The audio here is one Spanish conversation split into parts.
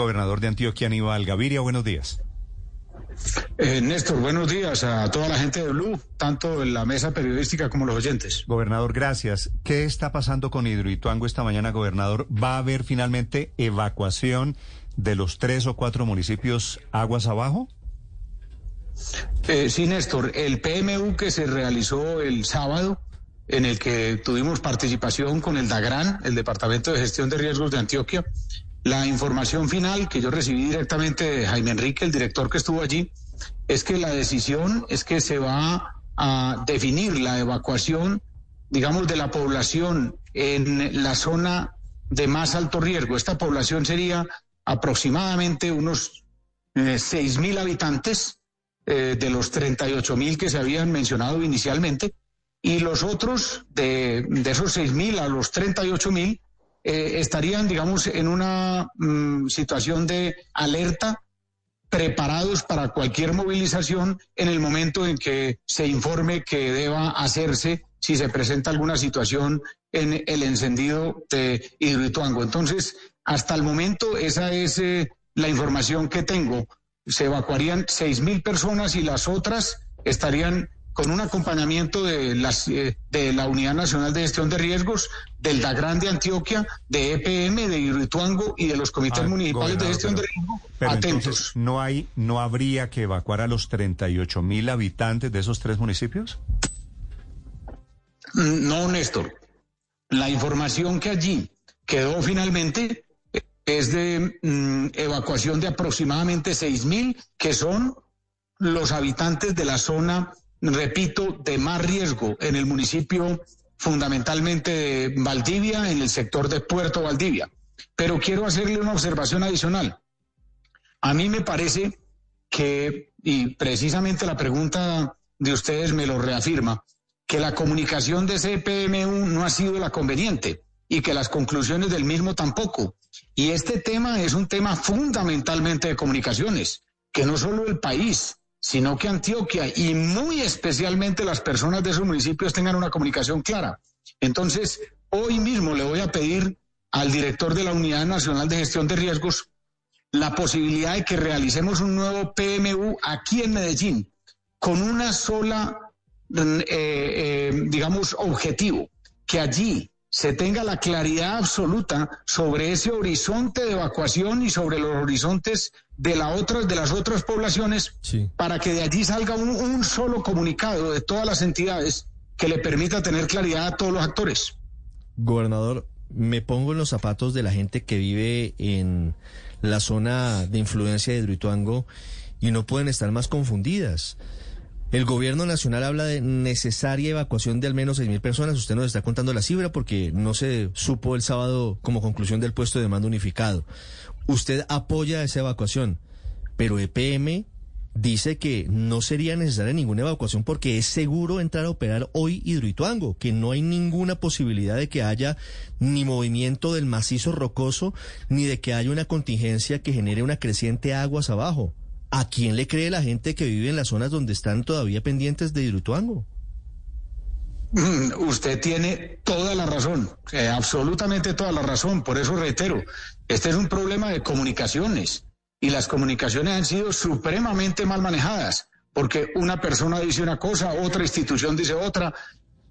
gobernador de Antioquia, Aníbal Gaviria. Buenos días. Eh, Néstor, buenos días a toda la gente de Blue, tanto en la mesa periodística como los oyentes. Gobernador, gracias. ¿Qué está pasando con Hidroituango esta mañana, gobernador? ¿Va a haber finalmente evacuación de los tres o cuatro municipios aguas abajo? Eh, sí, Néstor, el PMU que se realizó el sábado, en el que tuvimos participación con el DAGRAN, el Departamento de Gestión de Riesgos de Antioquia, la información final que yo recibí directamente de Jaime Enrique, el director que estuvo allí, es que la decisión es que se va a definir la evacuación, digamos, de la población en la zona de más alto riesgo. Esta población sería aproximadamente unos eh, seis mil habitantes eh, de los 38 mil que se habían mencionado inicialmente y los otros de, de esos seis mil a los 38 mil eh, estarían, digamos, en una mm, situación de alerta, preparados para cualquier movilización en el momento en que se informe que deba hacerse si se presenta alguna situación en el encendido de Hidroituango. Entonces, hasta el momento, esa es eh, la información que tengo. Se evacuarían seis mil personas y las otras estarían con un acompañamiento de, las, eh, de la Unidad Nacional de Gestión de Riesgos, del DAGRAN de Antioquia, de EPM, de Irrituango y de los comités ah, municipales de gestión de riesgos. Atentos. ¿no, hay, ¿No habría que evacuar a los 38 mil habitantes de esos tres municipios? Mm, no, Néstor. La información que allí quedó finalmente es de mm, evacuación de aproximadamente 6 mil, que son los habitantes de la zona repito, de más riesgo en el municipio fundamentalmente de Valdivia, en el sector de Puerto Valdivia. Pero quiero hacerle una observación adicional. A mí me parece que, y precisamente la pregunta de ustedes me lo reafirma, que la comunicación de CPMU no ha sido la conveniente y que las conclusiones del mismo tampoco. Y este tema es un tema fundamentalmente de comunicaciones, que no solo el país, sino que Antioquia y muy especialmente las personas de esos municipios tengan una comunicación clara. Entonces, hoy mismo le voy a pedir al director de la Unidad Nacional de Gestión de Riesgos la posibilidad de que realicemos un nuevo PMU aquí en Medellín con una sola, eh, eh, digamos, objetivo, que allí se tenga la claridad absoluta sobre ese horizonte de evacuación y sobre los horizontes de, la de las otras poblaciones para que de allí salga un, un, solo comunicado de todas las entidades que le permita tener claridad a todos los actores. Gobernador, me pongo en los zapatos de la gente que vive en la zona de influencia de Hidroituango y no pueden estar más confundidas. El gobierno nacional habla de necesaria evacuación de al menos 6.000 personas. Usted nos está contando la cifra porque no se supo el sábado como conclusión del puesto de mando unificado. Usted apoya esa evacuación, pero EPM dice que no sería necesaria ninguna evacuación porque es seguro entrar a operar hoy Hidroituango, que no hay ninguna posibilidad de que haya ni movimiento del macizo rocoso, ni de que haya una contingencia que genere una creciente aguas abajo. ¿A quién le cree la gente que vive en las zonas donde están todavía pendientes de Hidroituango? Mm, usted tiene toda la razón, eh, absolutamente toda la razón. Por eso reitero, este es un problema de comunicaciones y las comunicaciones han sido supremamente mal manejadas, porque una persona dice una cosa, otra institución dice otra.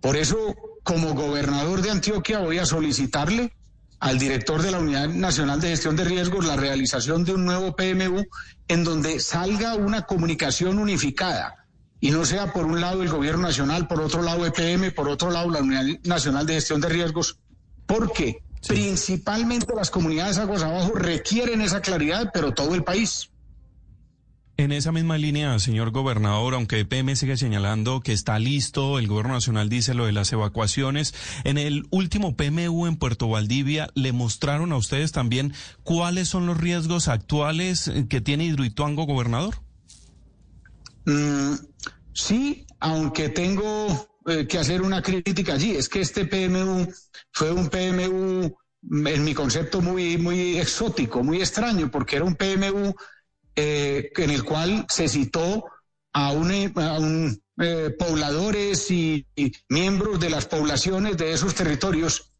Por eso, como gobernador de Antioquia, voy a solicitarle al director de la Unidad Nacional de Gestión de Riesgos la realización de un nuevo PMU en donde salga una comunicación unificada y no sea por un lado el gobierno nacional, por otro lado EPM, por otro lado la Unidad Nacional de Gestión de Riesgos, porque principalmente las comunidades aguas abajo requieren esa claridad, pero todo el país. En esa misma línea, señor gobernador, aunque EPM sigue señalando que está listo, el gobierno nacional dice lo de las evacuaciones, en el último PMU en Puerto Valdivia, ¿le mostraron a ustedes también cuáles son los riesgos actuales que tiene Hidroituango, gobernador? Mm, sí, aunque tengo eh, que hacer una crítica allí, es que este PMU fue un PMU, en mi concepto, muy, muy exótico, muy extraño, porque era un PMU eh, en el cual se citó a, un, eh, pobladores y, miembros de las poblaciones de esos territorios.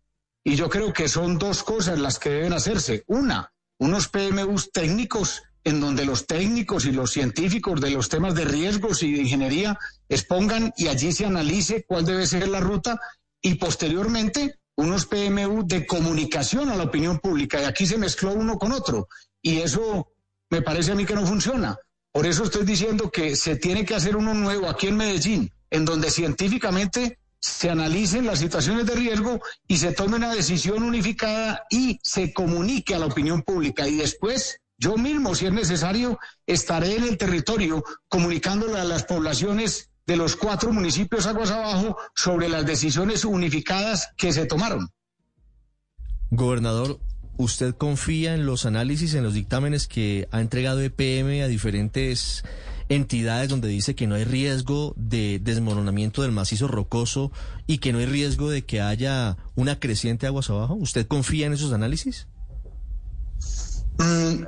Y yo creo que son dos cosas las que deben hacerse. Una, unos PMUs técnicos en donde los técnicos y los científicos de los temas de riesgos y de ingeniería expongan y allí se analice cuál debe ser la ruta y posteriormente unos PMU de comunicación a la opinión pública. Y aquí se mezcló uno con otro y eso me parece a mí que no funciona. Por eso estoy diciendo que se tiene que hacer uno nuevo aquí en Medellín, en donde científicamente se analicen las situaciones de riesgo y se tome una decisión unificada y se comunique a la opinión pública. Y después, yo mismo, si es necesario, estaré en el territorio comunicándole a las poblaciones de los cuatro municipios aguas abajo sobre las decisiones unificadas que se tomaron. Gobernador, ¿usted confía en los análisis, en los dictámenes que ha entregado EPM a diferentes entidades donde dice que no hay riesgo de desmoronamiento del macizo rocoso y que no hay riesgo de que haya una creciente aguas abajo? ¿Usted confía en esos análisis? Mm,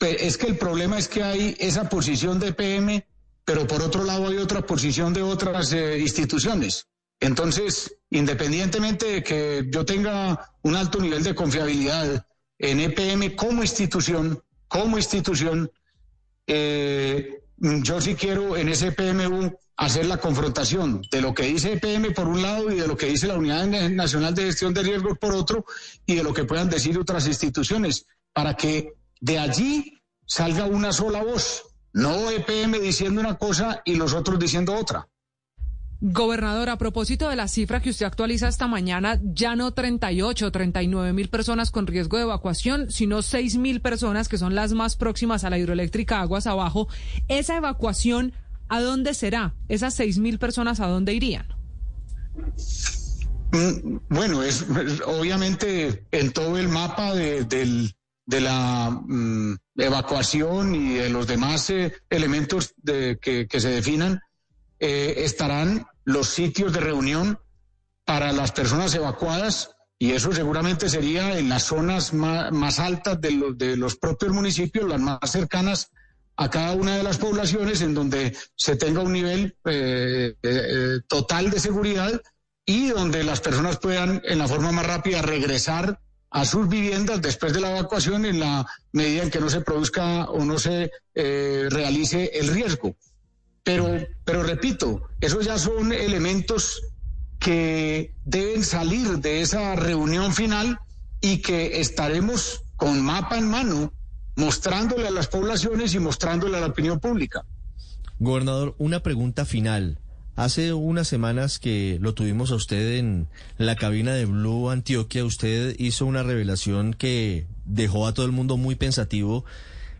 es que el problema es que hay esa posición de EPM, pero por otro lado hay otra posición de otras eh, instituciones. Entonces, independientemente de que yo tenga un alto nivel de confiabilidad en EPM como institución, como institución, eh, yo sí quiero en ese PMU hacer la confrontación de lo que dice EPM por un lado y de lo que dice la Unidad Nacional de Gestión de Riesgos por otro y de lo que puedan decir otras instituciones, para que de allí salga una sola voz, no EPM diciendo una cosa y los otros diciendo otra. Gobernador, a propósito de la cifra que usted actualiza esta mañana, ya no 38, 39 mil personas con riesgo de evacuación, sino 6 mil personas que son las más próximas a la hidroeléctrica Aguas Abajo. ¿Esa evacuación a dónde será? ¿Esas 6 mil personas a dónde irían? Mm, bueno, es, obviamente en todo el mapa de, la mm, evacuación y de los demás eh, elementos que, se definan, eh, estarán los sitios de reunión para las personas evacuadas y eso seguramente sería en las zonas más, altas de los, de los propios municipios, las más cercanas a cada una de las poblaciones, en donde se tenga un nivel eh, eh, total de seguridad y donde las personas puedan en la forma más rápida regresar a sus viviendas después de la evacuación en la medida en que no se produzca o no se eh, realice el riesgo. Pero, pero repito, esos ya son elementos que deben salir de esa reunión final y que estaremos con mapa en mano mostrándole a las poblaciones y mostrándole a la opinión pública. Gobernador, una pregunta final. Hace unas semanas que lo tuvimos a usted en la cabina de Blue Antioquia, usted hizo una revelación que dejó a todo el mundo muy pensativo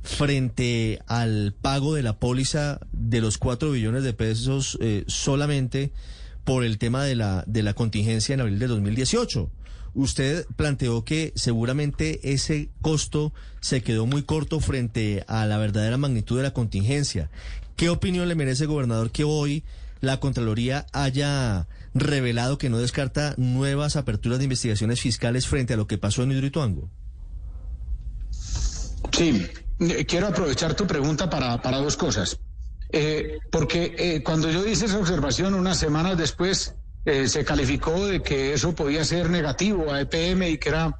frente al pago de la póliza de los cuatro billones de pesos eh, solamente por el tema de la, de la contingencia en abril de 2018. Usted planteó que seguramente ese costo se quedó muy corto frente a la verdadera magnitud de la contingencia. ¿Qué opinión le merece, gobernador, que hoy la Contraloría haya revelado que no descarta nuevas aperturas de investigaciones fiscales frente a lo que pasó en Hidroituango? Sí, quiero aprovechar tu pregunta para, para dos cosas. Eh, porque eh, cuando yo hice esa observación unas semanas después, se calificó de que eso podía ser negativo a EPM y que era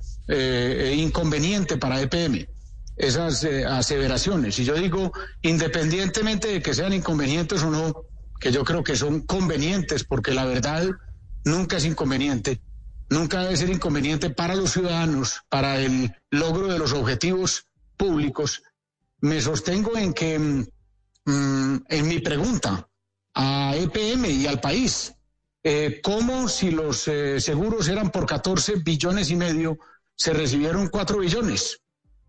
inconveniente para EPM, esas aseveraciones. Y yo digo, independientemente de que sean inconvenientes o no, que yo creo que son convenientes, porque la verdad nunca es inconveniente, nunca debe ser inconveniente para los ciudadanos, para el logro de los objetivos públicos, me sostengo en que mm, en mi pregunta a EPM y al país, eh, ¿cómo si los eh, seguros eran por 14 billones y medio, se recibieron 4 billones?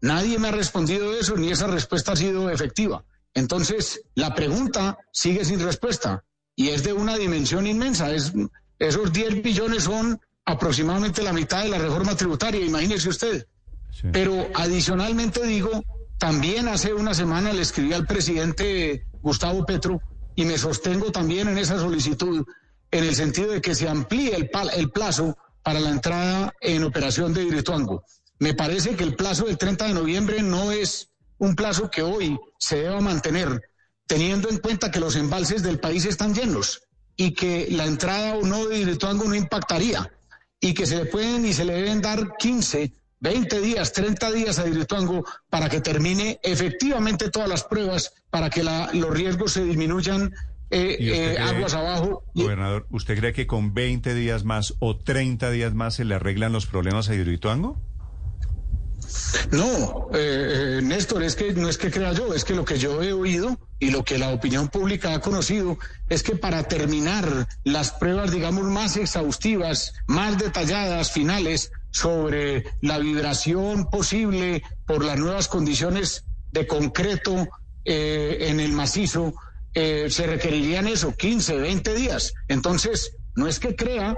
Nadie me ha respondido eso, ni esa respuesta ha sido efectiva. Entonces, la pregunta sigue sin respuesta y es de una dimensión inmensa. Es, esos 10 billones son aproximadamente la mitad de la reforma tributaria, imagínese usted. Pero adicionalmente digo, también hace una semana le escribí al presidente Gustavo Petro y me sostengo también en esa solicitud en el sentido de que se amplíe el, el plazo para la entrada en operación de Hidroituango. Me parece que el plazo del 30 de noviembre no es un plazo que hoy se deba mantener, teniendo en cuenta que los embalses del país están llenos y que la entrada o no de Hidroituango no impactaría y que se le pueden y se le deben dar 15 20 días, 30 días a Hidroituango para que termine efectivamente todas las pruebas, para que la, los riesgos se disminuyan eh, eh, aguas abajo. Gobernador, ¿usted cree que con 20 días más o 30 días más se le arreglan los problemas a Hidroituango? No, eh, Néstor, es que no es que crea yo, es que lo que yo he oído y lo que la opinión pública ha conocido es que para terminar las pruebas, digamos, más exhaustivas, más detalladas, finales, sobre la vibración posible por las nuevas condiciones de concreto eh, en el macizo, eh, se requerirían eso, 15, 20 días. Entonces, no es que crea,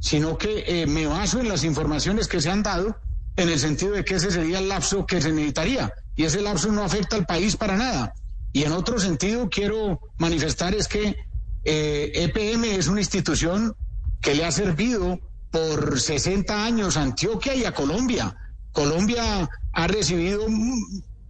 sino que eh, me baso en las informaciones que se han dado en el sentido de que ese sería el lapso que se necesitaría. Y ese lapso no afecta al país para nada. Y en otro sentido quiero manifestar es que EPM e es una institución que le ha servido por 60 años Antioquia y a Colombia. Colombia ha recibido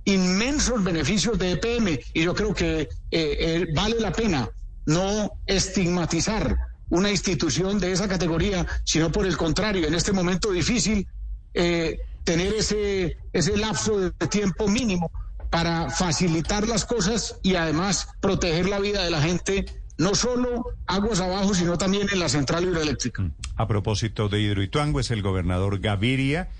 inmensos beneficios de EPM y yo creo que eh, eh, vale la pena no estigmatizar una institución de esa categoría, sino por el contrario, en este momento difícil, tener ese, ese lapso de tiempo mínimo para facilitar las cosas y además proteger la vida de la gente, no solo aguas abajo, sino también en la central hidroeléctrica. A propósito de Hidroituango, es el gobernador Gaviria.